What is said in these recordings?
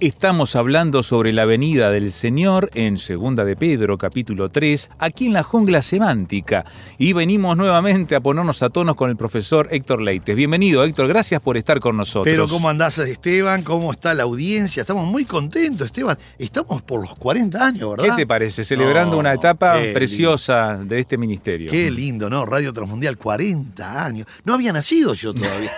Estamos hablando sobre la venida del Señor en Segunda de Pedro, capítulo 3, aquí en la jungla semántica. Y venimos nuevamente a ponernos a tonos con el profesor Héctor Leites. Bienvenido, Héctor, gracias por estar con nosotros. Pero ¿cómo andás, Esteban? ¿Cómo está la audiencia? Estamos muy contentos, Esteban. Estamos por los 40 años, ¿verdad? ¿Qué te parece? Celebrando No, una etapa preciosa de este ministerio. Qué lindo, ¿no? Radio Transmundial, 40 años. No había nacido yo todavía.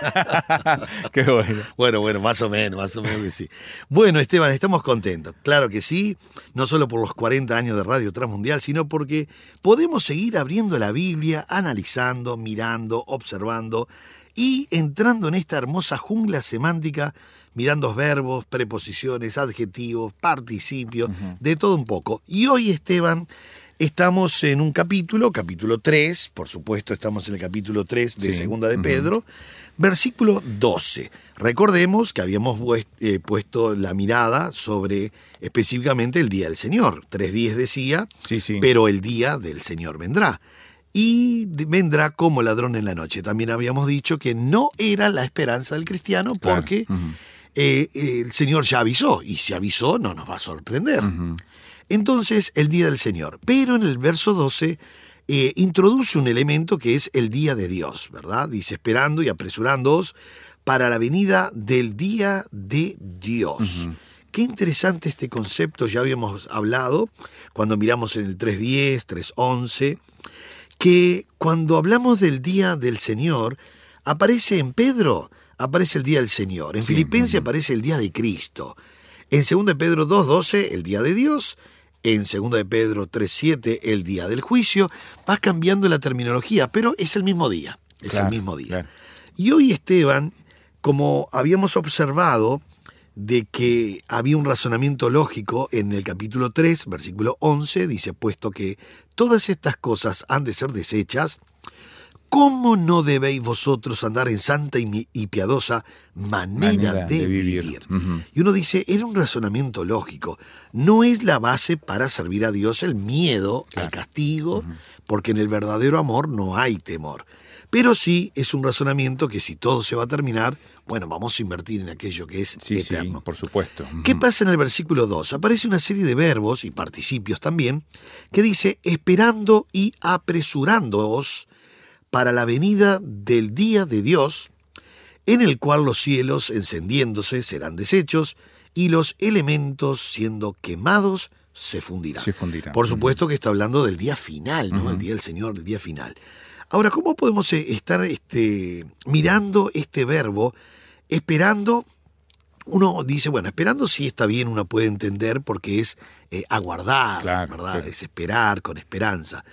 Qué bueno. bueno, bueno, más o menos, más o menos que sí. Bueno, Esteban, estamos contentos. Claro que sí, no solo por los 40 años de Radio Transmundial, sino porque podemos seguir abriendo la Biblia, analizando, mirando, observando y entrando en esta hermosa jungla semántica, mirando verbos, preposiciones, adjetivos, participios, de todo un poco. Y hoy, Esteban, estamos en un capítulo, capítulo 3, por supuesto, estamos en el capítulo 3 de Sí. Segunda de. Pedro, versículo 12. Recordemos que habíamos eh, puesto la mirada sobre específicamente el día del Señor. Tres días decía, Sí, sí. pero el día del Señor vendrá. Y vendrá como ladrón en la noche. También habíamos dicho que no era la esperanza del cristiano Claro. porque eh, eh, el Señor ya avisó, y si avisó no nos va a sorprender. Entonces, el día del Señor. Pero en el verso 12 eh, introduce un elemento que es el día de Dios, ¿verdad? Dice, esperando y apresurándoos para la venida del día de Dios. Qué interesante este concepto, ya habíamos hablado cuando miramos en el 3.10, 3.11, que cuando hablamos del día del Señor, aparece en Pedro, aparece el día del Señor, en Filipenses aparece el día de Cristo, en 2 de Pedro 2.12 el día de Dios, en 2 de Pedro 3.7 el día del juicio, va cambiando la terminología, pero es el mismo día, es Claro, el mismo día. claro. Y hoy Esteban, como habíamos observado, de que había un razonamiento lógico en el capítulo 3, versículo 11, dice, puesto que todas estas cosas han de ser desechas, ¿cómo no debéis vosotros andar en santa y, piadosa manera, Manera de, de vivir. Y uno dice, era un razonamiento lógico. No es la base para servir a Dios el miedo, el castigo, porque en el verdadero amor no hay temor. Pero sí es un razonamiento que si todo se va a terminar, bueno, vamos a invertir en aquello que es Sí, sí, eterno. por supuesto. ¿Qué pasa en el versículo 2? Aparece una serie de verbos y participios también que dice esperando y apresurándoos para la venida del día de Dios, en el cual los cielos encendiéndose serán deshechos y los elementos siendo quemados se fundirán. Se fundirán. Por supuesto que está hablando del día final, ¿no? El día del Señor, el día final. Ahora, ¿cómo podemos eh, estar este, mirando este verbo, esperando uno dice, bueno, esperando sí está bien, uno puede entender porque es eh, aguardar, Claro, ¿verdad? claro. Es esperar con esperanza.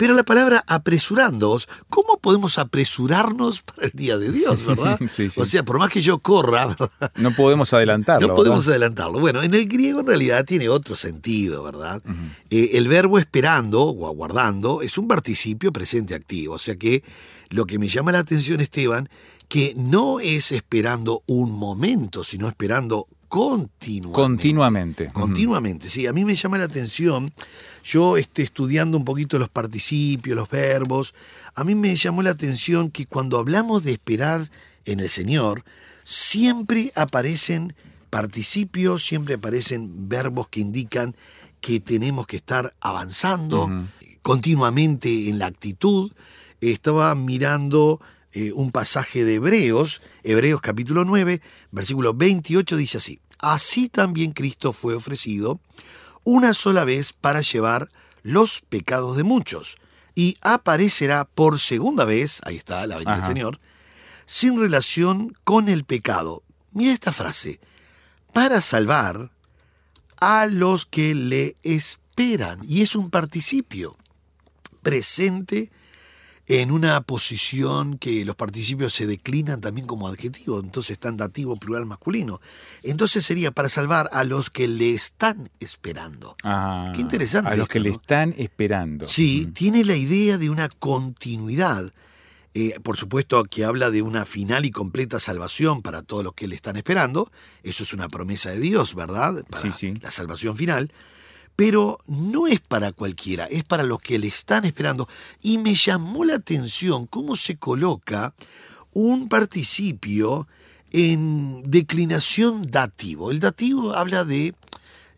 Pero la palabra apresurándoos, ¿cómo podemos apresurarnos para el día de Dios, verdad? Sí, sí. O sea, por más que yo corra, ¿verdad? No podemos adelantarlo. No podemos ¿verdad? adelantarlo. Bueno, en el griego en realidad tiene otro sentido, ¿verdad? Eh, el verbo esperando o aguardando es un participio presente activo. O sea que lo que me llama la atención, Esteban, que no es esperando un momento, sino esperando continuamente. Continuamente. Continuamente, sí. A mí me llama la atención, yo este, estudiando un poquito los participios, los verbos, a mí me llamó la atención que cuando hablamos de esperar en el Señor, siempre aparecen participios, siempre aparecen verbos que indican que tenemos que estar avanzando continuamente en la actitud. Estaba mirando eh, un pasaje de Hebreos, Hebreos capítulo 9, versículo 28 dice así, así también Cristo fue ofrecido una sola vez para llevar los pecados de muchos y aparecerá por segunda vez, ahí está la venida del. Señor, sin relación con el pecado. Mira esta frase, para salvar a los que le esperan. Y es un participio presente en una posición que los participios se declinan también como adjetivo, entonces están dativo plural masculino. Entonces sería para salvar a los que le están esperando. Ah, Qué interesante A los esto, que le están esperando. Sí, Mm. tiene la idea de una continuidad. Eh, por supuesto que habla de una final y completa salvación para todos los que le están esperando. Eso es una promesa de Dios, ¿verdad? Para Sí, sí. la salvación final. Pero no es para cualquiera, es para los que le están esperando. Y me llamó la atención cómo se coloca un participio en declinación dativo. El dativo habla de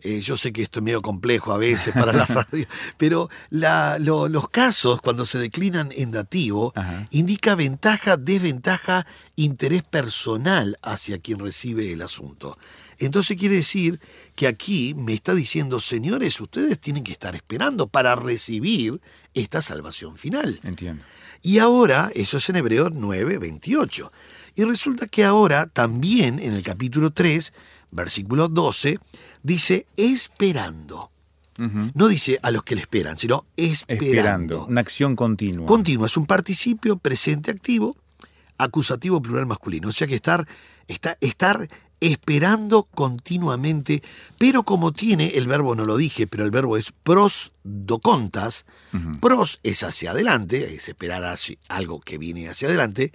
eh, yo sé que esto es medio complejo a veces para la radio, pero la- lo- los casos cuando se declinan en dativo Ajá. indica ventaja, desventaja, interés personal hacia quien recibe el asunto. Entonces quiere decir que aquí me está diciendo, señores, ustedes tienen que estar esperando para recibir esta salvación final. Entiendo. Y ahora, eso es en Hebreos 9, 28. Y resulta que ahora también en el capítulo 3, versículo 12, dice esperando. No dice a los que le esperan, sino esperando. Esperando. Una acción continua. Continua, es un participio presente activo, acusativo plural masculino. O sea que estar, está, estar esperando continuamente, pero como tiene, el verbo no lo dije, pero el verbo es pros docontas, pros es hacia adelante, es esperar hacia algo que viene hacia adelante,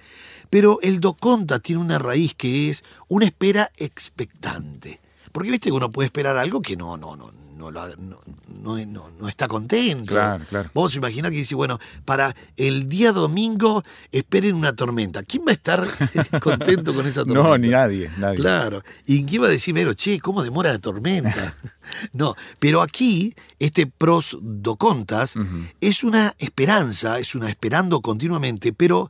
pero el doconta tiene una raíz que es una espera expectante. Porque viste que uno puede esperar algo que no, no, no, no, lo no, no- no- no está contento. Claro, claro. Vamos a imaginar que dice, bueno, para el día domingo esperen una tormenta. ¿Quién va a estar contento con esa tormenta? No, ni nadie, nadie. Claro. ¿Y quién va a decir, pero che, cómo demora la tormenta? no, pero aquí, este pros docontas es una esperanza, es una esperando continuamente, pero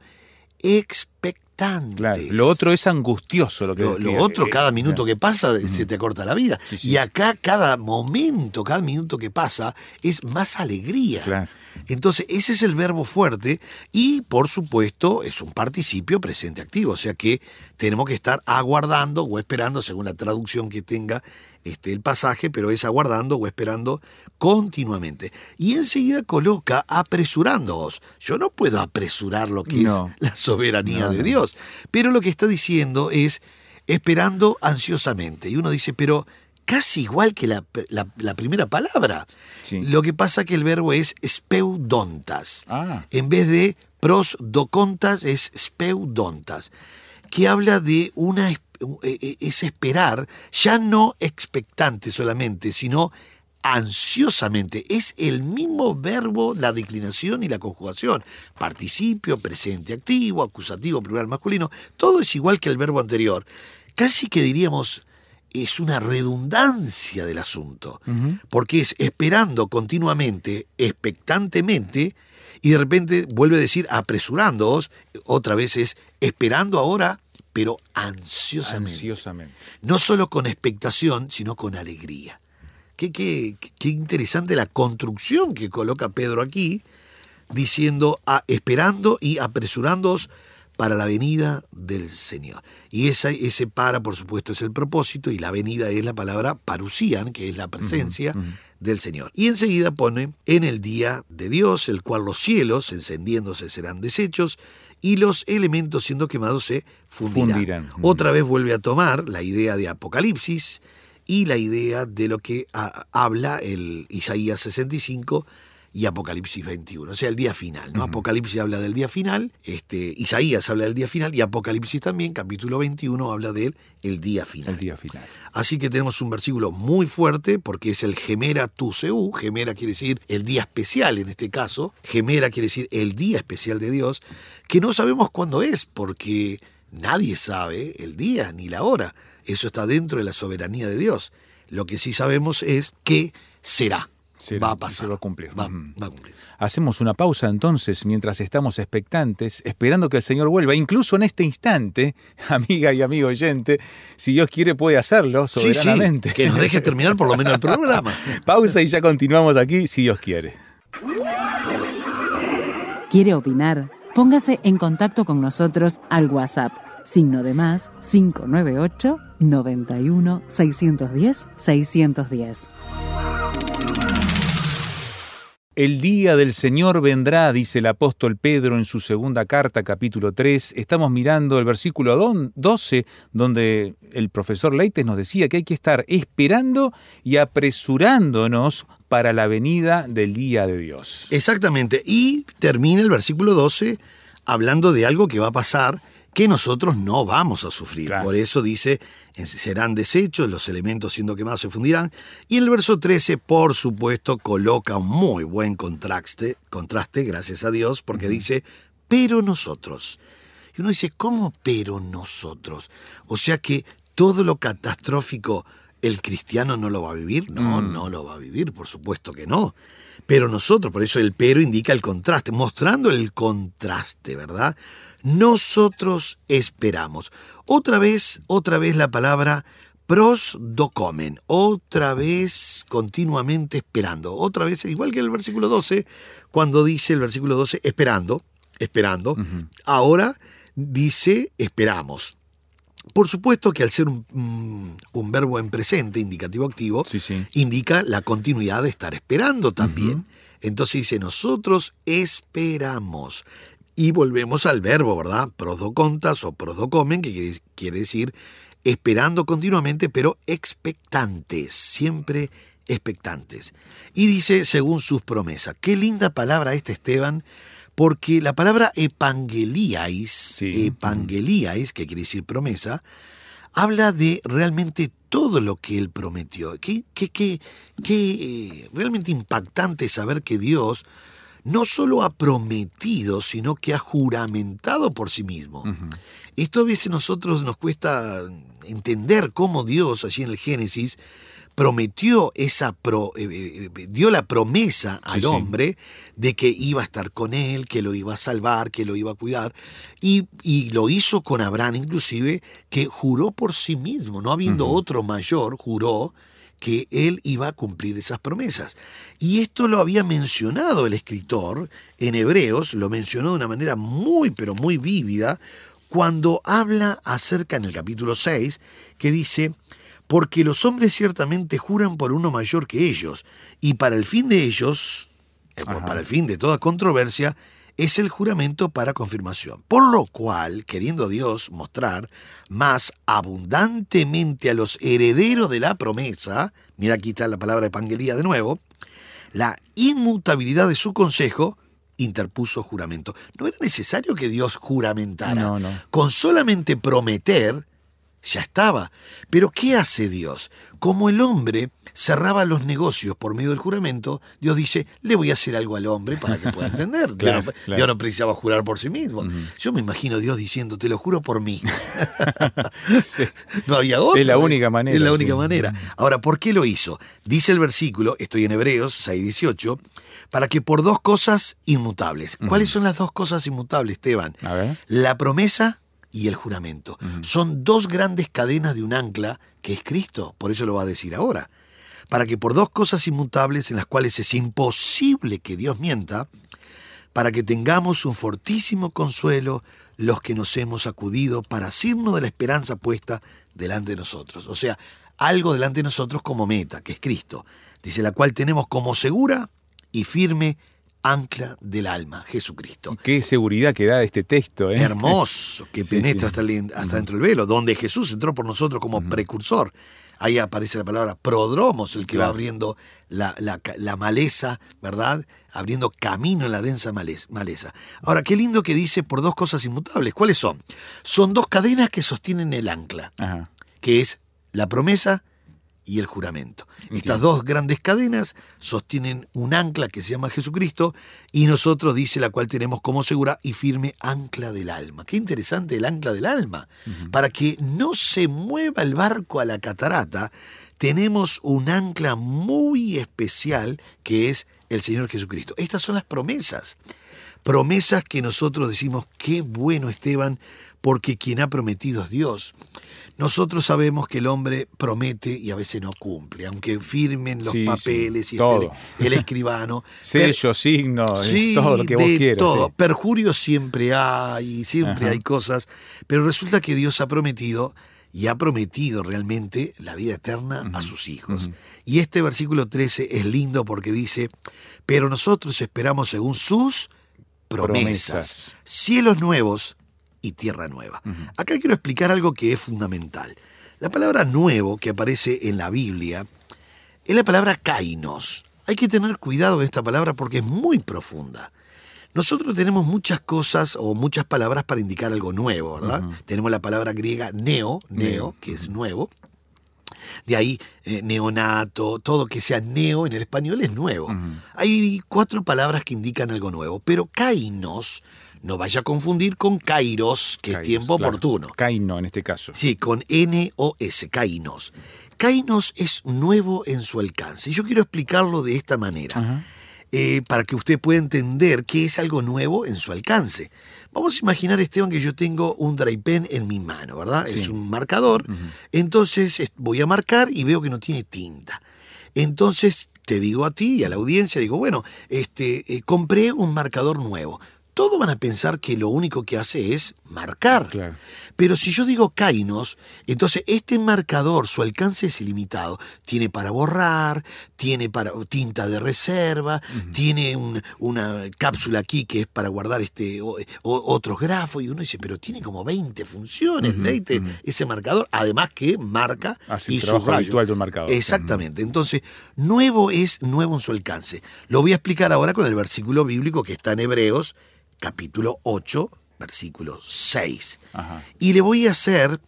Claro. Lo otro es angustioso. Lo, que, Lo, lo otro, eh, cada minuto que pasa se te acorta la vida. Sí, sí. Y acá cada momento, cada minuto que pasa es más alegría. Claro. Entonces, ese es el verbo fuerte y, por supuesto, es un participio presente activo. O sea que tenemos que estar aguardando o esperando, según la traducción que tenga este, el pasaje, pero es aguardando o esperando continuamente. Y enseguida coloca apresurándoos. Yo no puedo apresurar lo que No. es la soberanía No, de no. Dios. Pero lo que está diciendo es esperando ansiosamente. Y uno dice, pero casi igual que la, la- la primera palabra. Sí. Lo que pasa que el verbo es speudontas. Ah. En vez de prosdocontas es speudontas, que habla de una es- eh, es esperar, ya no expectante solamente, sino ansiosamente. Es el mismo verbo, la declinación y la conjugación. Participio, presente activo, acusativo, plural masculino. Todo es igual que el verbo anterior. Casi que diríamos, es una redundancia del asunto. Porque es esperando continuamente, expectantemente, y de repente vuelve a decir apresurándoos. Otra vez es esperando ahora, pero ansiosamente Ansiosamente. no solo con expectación, sino con alegría. Qué, qué- qué interesante la construcción que coloca Pedro aquí, diciendo "Ah, esperando y apresurándoos para la venida del Señor. Y esa, ese para, por supuesto, es el propósito, y la venida es la palabra parusían, que es la presencia del Señor. Y enseguida pone en el día de Dios, el cual los cielos, encendiéndose, serán deshechos, y los elementos siendo quemados se fundirán. Fundirán. Otra vez vuelve a tomar la idea de Apocalipsis y la idea de lo que ah, habla el Isaías 65 y Apocalipsis 21, o sea, el día final. ¿no? Apocalipsis habla del día final, este, Isaías habla del día final y Apocalipsis también, capítulo 21, habla del el día final. El día final. Así que tenemos un versículo muy fuerte porque es el gemera tu seu. Gemera quiere decir el día especial en este caso. Gemera quiere decir el día especial de Dios, que no sabemos cuándo es porque nadie sabe el día ni la hora. Eso está dentro de la soberanía de Dios. Lo que sí sabemos es que será. Será, va a pasar. se va a cumplir. Va, a cumplir. Hacemos una pausa entonces mientras estamos expectantes, esperando que el Señor vuelva. Incluso en este instante, amiga y amigo oyente, si Dios quiere puede hacerlo Sí, sí, soberanamente. que nos deje terminar por lo menos el programa. Pausa y ya continuamos aquí, si Dios quiere. ¿Quiere opinar? Póngase en contacto con nosotros al WhatsApp, signo de más 598 91 610 610. El día del Señor vendrá, dice el apóstol Pedro en su segunda carta, capítulo 3. Estamos mirando el versículo don- 12, donde el profesor Leites nos decía que hay que estar esperando y apresurándonos para la venida del día de Dios. Exactamente. Y termina el versículo 12 hablando de algo que va a pasar que nosotros no vamos a sufrir. Claro. Por eso dice, serán desechos, los elementos siendo quemados se fundirán. Y en el verso 13, por supuesto, coloca un muy buen contraste, contraste gracias a Dios, porque dice, pero nosotros. Y uno dice, ¿cómo pero nosotros? O sea que todo lo catastrófico el cristiano no lo va a vivir. No, no lo va a vivir, por supuesto que no. Pero nosotros, por eso el pero indica el contraste, mostrando el contraste, ¿verdad? Nosotros esperamos. Otra vez, otra vez la palabra prosdocomen, otra vez continuamente esperando, otra vez, igual que el versículo 12, cuando dice el versículo 12, esperando, esperando, ahora dice esperamos. Por supuesto que al ser un, mm, un verbo en presente, indicativo activo, Sí, sí. indica la continuidad de estar esperando también. Entonces dice, nosotros esperamos. Y volvemos al verbo, ¿verdad? Prodocontas o prodocomen, que quiere, decir esperando continuamente, pero expectantes, siempre expectantes. Y dice, según sus promesas, qué linda palabra esta, Esteban, porque la palabra epangeliais, Sí. epangeliais, que quiere decir promesa, habla de realmente todo lo que él prometió. Qué, qué, qué, qué, eh, realmente impactante saber que Dios no solo ha prometido, sino que ha juramentado por sí mismo. Esto a veces nosotros nos cuesta entender cómo Dios, allí en el Génesis, prometió esa pro- eh, eh, dio la promesa al sí. hombre de que iba a estar con él, que lo iba a salvar, que lo iba a cuidar, y, y lo hizo con Abraham inclusive, que juró por sí mismo, no habiendo otro mayor, juró que él iba a cumplir esas promesas. Y esto lo había mencionado el escritor en Hebreos, lo mencionó de una manera muy, pero muy vívida, cuando habla acerca en el capítulo 6, que dice, porque los hombres ciertamente juran por uno mayor que ellos, y para el fin de ellos, eh, Ajá. para el fin de toda controversia, es el juramento para confirmación. Por lo cual, queriendo Dios mostrar más abundantemente a los herederos de la promesa, mira aquí está la palabra evangelía de nuevo, la inmutabilidad de su consejo, interpuso juramento. No era necesario que Dios juramentara. No, no. Con solamente prometer, ya estaba. Pero ¿qué hace Dios? Como el hombre cerraba los negocios por medio del juramento, Dios dice, le voy a hacer algo al hombre para que pueda entender. Dios Claro, no- claro. Dios no precisaba jurar por sí mismo. Yo me imagino Dios diciendo, te lo juro por mí. Sí. No había otra. Es la única manera, Es la sí. única manera. Ahora, ¿por qué lo hizo? Dice el versículo, estoy en Hebreos 6:18, para que por dos cosas inmutables. ¿Cuáles son las dos cosas inmutables, Esteban? A ver. La promesa y el juramento. Son dos grandes cadenas de un ancla que es Cristo. Por eso lo va a decir ahora. Para que por dos cosas inmutables en las cuales es imposible que Dios mienta, para que tengamos un fortísimo consuelo los que nos hemos acudido para asirnos de la esperanza puesta delante de nosotros. O sea, algo delante de nosotros como meta, que es Cristo. Dice, la cual tenemos como segura y firme ancla del alma, Jesucristo. Qué seguridad que da este texto, ¿eh? Hermoso, que Sí, penetra sí. hasta, el- hasta dentro del velo, donde Jesús entró por nosotros como precursor. Ahí aparece la palabra prodromos, el que va abriendo la, la ca- la maleza, ¿verdad? Abriendo camino en la densa malez- maleza. Ahora, qué lindo que dice por dos cosas inmutables. ¿Cuáles son? Son dos cadenas que sostienen el ancla, Ajá. que es la promesa y el juramento. Estas dos grandes cadenas sostienen un ancla que se llama Jesucristo y nosotros dice la cual tenemos como segura y firme ancla del alma. Qué interesante el ancla del alma. Para que no se mueva el barco a la catarata, tenemos un ancla muy especial que es el Señor Jesucristo. Estas son las promesas. Promesas que nosotros decimos, qué bueno Esteban, porque quien ha prometido es Dios. Nosotros sabemos que el hombre promete y a veces no cumple, aunque firmen los Sí, sí, papeles y todo. esté el escribano. Sello, signo, eh, Sí, todo lo que vos de quieras. todo. Perjurio siempre hay, siempre Ajá. hay cosas, pero resulta que Dios ha prometido y ha prometido realmente la vida eterna a sus hijos. Y este versículo 13 es lindo porque dice, pero nosotros esperamos según sus promesas, Promesas. cielos nuevos y tierra nueva. Acá quiero explicar algo que es fundamental. La palabra nuevo que aparece en la Biblia es la palabra kainos. Hay que tener cuidado de esta palabra porque es muy profunda. Nosotros tenemos muchas cosas o muchas palabras para indicar algo nuevo, ¿verdad? Tenemos la palabra griega neo, neo, que es nuevo. De ahí eh, neonato, todo que sea neo en el español es nuevo. Hay cuatro palabras que indican algo nuevo, pero kainos no vaya a confundir con kairos, que es tiempo claro. oportuno. Kaino en este caso. Sí, con N-O-S, Kainos. Kainos es nuevo en su alcance. Y yo quiero explicarlo de esta manera, eh, para que usted pueda entender qué es algo nuevo en su alcance. Vamos a imaginar, Esteban, que yo tengo un dry pen en mi mano, ¿verdad? Es un marcador. Entonces es- voy a marcar y veo que no tiene tinta. Entonces te digo a ti y a la audiencia, digo, bueno, este, eh, compré un marcador nuevo. Todos van a pensar que lo único que hace es marcar. Claro. Pero si yo digo Kainos, entonces este marcador, su alcance es ilimitado. Tiene para borrar, tiene para tinta de reserva, tiene un- una cápsula aquí que es para guardar este o- o- otros grafos. Y uno dice, pero tiene como 20 funciones, leite, ese marcador. Además que marca Hace y el trabajo subraya. habitual de un marcador. Exactamente. Entonces, nuevo es nuevo en su alcance. Lo voy a explicar ahora con el versículo bíblico que está en Hebreos, capítulo 8, versículo 6. Ajá. Y le voy a hacer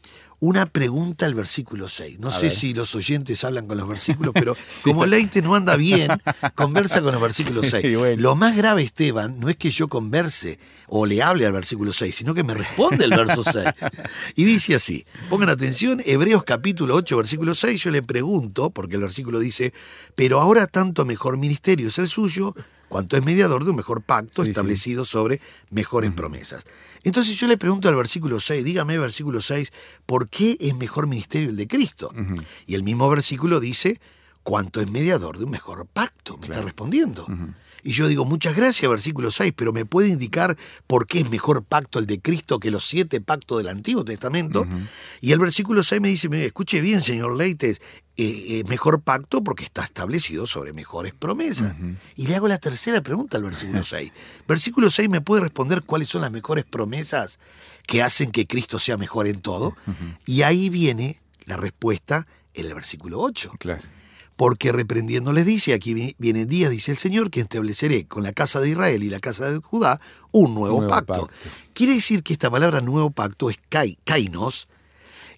una pregunta al versículo 6. No A sé ver. si los oyentes hablan con los versículos, pero Sí. como Leite no anda bien, conversa con los versículos 6. Y bueno. Lo más grave, Esteban, no es que yo converse o le hable al versículo 6, sino que me responde el verso 6. Y dice así, pongan atención, Hebreos capítulo 8, versículo 6, yo le pregunto, porque el versículo dice, pero ahora tanto mejor ministerio es el suyo, cuanto es mediador de un mejor pacto Sí, sí. establecido sobre mejores promesas. Entonces yo le pregunto al versículo 6, dígame versículo 6, ¿por qué es mejor ministerio el de Cristo? Y el mismo versículo dice, cuanto es mediador de un mejor pacto, me está respondiendo. Y yo digo, muchas gracias, versículo 6, pero ¿me puede indicar por qué es mejor pacto el de Cristo que los siete pactos del Antiguo Testamento? Y el versículo 6 me dice, "Mire, escuche bien, señor Leites, eh, eh, mejor pacto porque está establecido sobre mejores promesas. Y le hago la tercera pregunta al versículo 6. Versículo 6 me puede responder cuáles son las mejores promesas que hacen que Cristo sea mejor en todo. Y ahí viene la respuesta en el versículo 8. Claro. Porque reprendiendo les dice, aquí vi- viene día, dice el Señor, que estableceré con la casa de Israel y la casa de Judá un nuevo, Nuevo pacto. pacto. Quiere decir que esta palabra nuevo pacto es kai- kainos,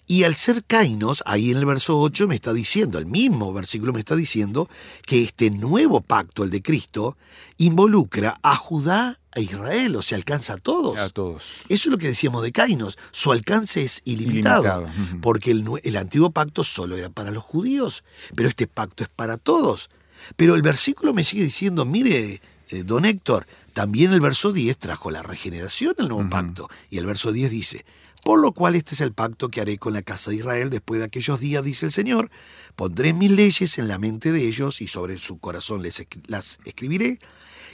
y al ser kainos, ahí en el verso 8 me está diciendo, el mismo versículo me está diciendo, que este nuevo pacto, el de Cristo, involucra a Judá e Israel, o sea, alcanza a todos. A todos. Eso es lo que decíamos de Kainos. Su alcance es ilimitado, porque el, el antiguo pacto solo era para los judíos, pero este pacto es para todos. Pero el versículo me sigue diciendo, mire, eh, don Héctor, también el verso 10 trajo la regeneración al nuevo pacto. Y el verso 10 dice, por lo cual este es el pacto que haré con la casa de Israel después de aquellos días, dice el Señor. Pondré mis leyes en la mente de ellos y sobre su corazón les las escribiré.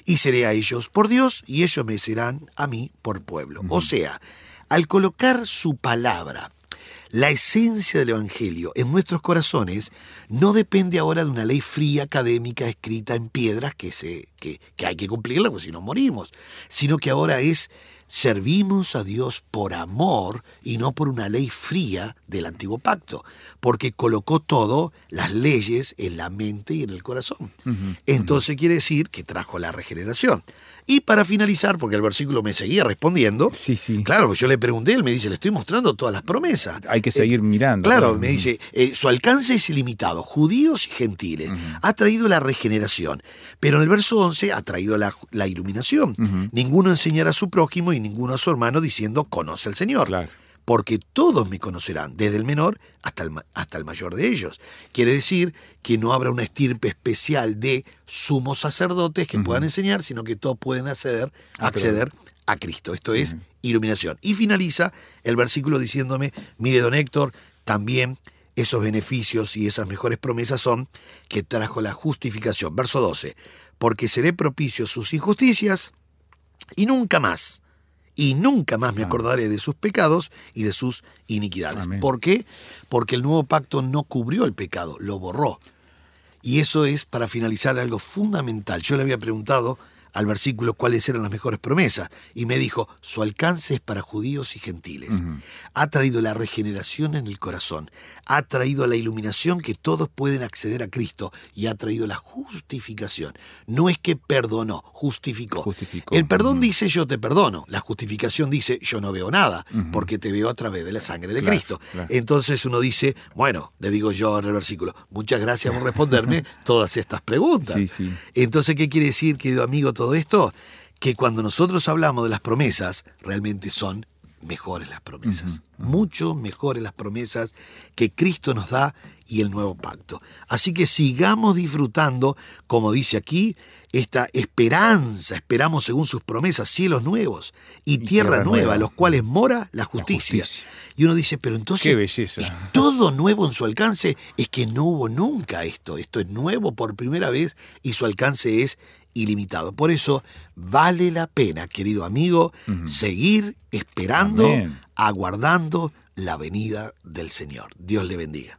Y seré a ellos por Dios y ellos me serán a mí por pueblo. O sea, al colocar su palabra, la esencia del Evangelio en nuestros corazones no depende ahora de una ley fría académica escrita en piedras que, se, que, que hay que cumplirla, porque si no morimos, sino que ahora es servimos a Dios por amor y no por una ley fría del antiguo pacto, porque colocó todo, las leyes, en la mente y en el corazón. Entonces quiere decir que trajo la regeneración. Y para finalizar, porque el versículo me seguía respondiendo, Sí, sí. claro, yo le pregunté, él me dice, le estoy mostrando todas las promesas. Hay que seguir mirando. Claro, me dice, eh, su alcance es ilimitado, judíos y gentiles. Ha traído la regeneración, pero en el verso 11 ha traído la, la iluminación. Ninguno enseñará a su prójimo y ninguno a su hermano diciendo, conoce al Señor. Claro. porque todos me conocerán, desde el menor hasta el, hasta el mayor de ellos. Quiere decir que no habrá una estirpe especial de sumos sacerdotes que puedan enseñar, sino que todos pueden acceder, Ah, acceder a Cristo. Esto es iluminación. Y finaliza el versículo diciéndome, mire don Héctor, también esos beneficios y esas mejores promesas son que trajo la justificación. Verso 12, porque seré propicio sus injusticias y nunca más, y nunca más me acordaré de sus pecados y de sus iniquidades. Amén. ¿Por qué? Porque el nuevo pacto no cubrió el pecado, lo borró. Y eso es, para finalizar, algo fundamental. Yo le había preguntado al versículo cuáles eran las mejores promesas y me dijo, su alcance es para judíos y gentiles. Ha traído la regeneración en el corazón, ha traído la iluminación que todos pueden acceder a Cristo y ha traído la justificación. No es que perdonó, justificó. Justificó. El perdón dice yo te perdono, la justificación dice yo no veo nada porque te veo a través de la sangre de Claro, Cristo. claro. Entonces uno dice, bueno, le digo yo en el versículo, muchas gracias por responderme todas estas preguntas. Sí, sí. Entonces, ¿qué quiere decir, querido amigo, todo esto? Que cuando nosotros hablamos de las promesas, realmente son mejores las promesas. Mucho mejores las promesas que Cristo nos da y el nuevo pacto. Así que sigamos disfrutando, como dice aquí, esta esperanza. Esperamos según sus promesas cielos nuevos y, tierra, tierra nueva, nueva. los cuales mora la justicia. justicia. Y uno dice, pero entonces Qué belleza. ¿es todo nuevo en su alcance? Es que no hubo nunca esto. Esto es nuevo por primera vez y su alcance es ilimitado. Por eso vale la pena, querido amigo, seguir esperando, Amén. aguardando la venida del Señor. Dios le bendiga.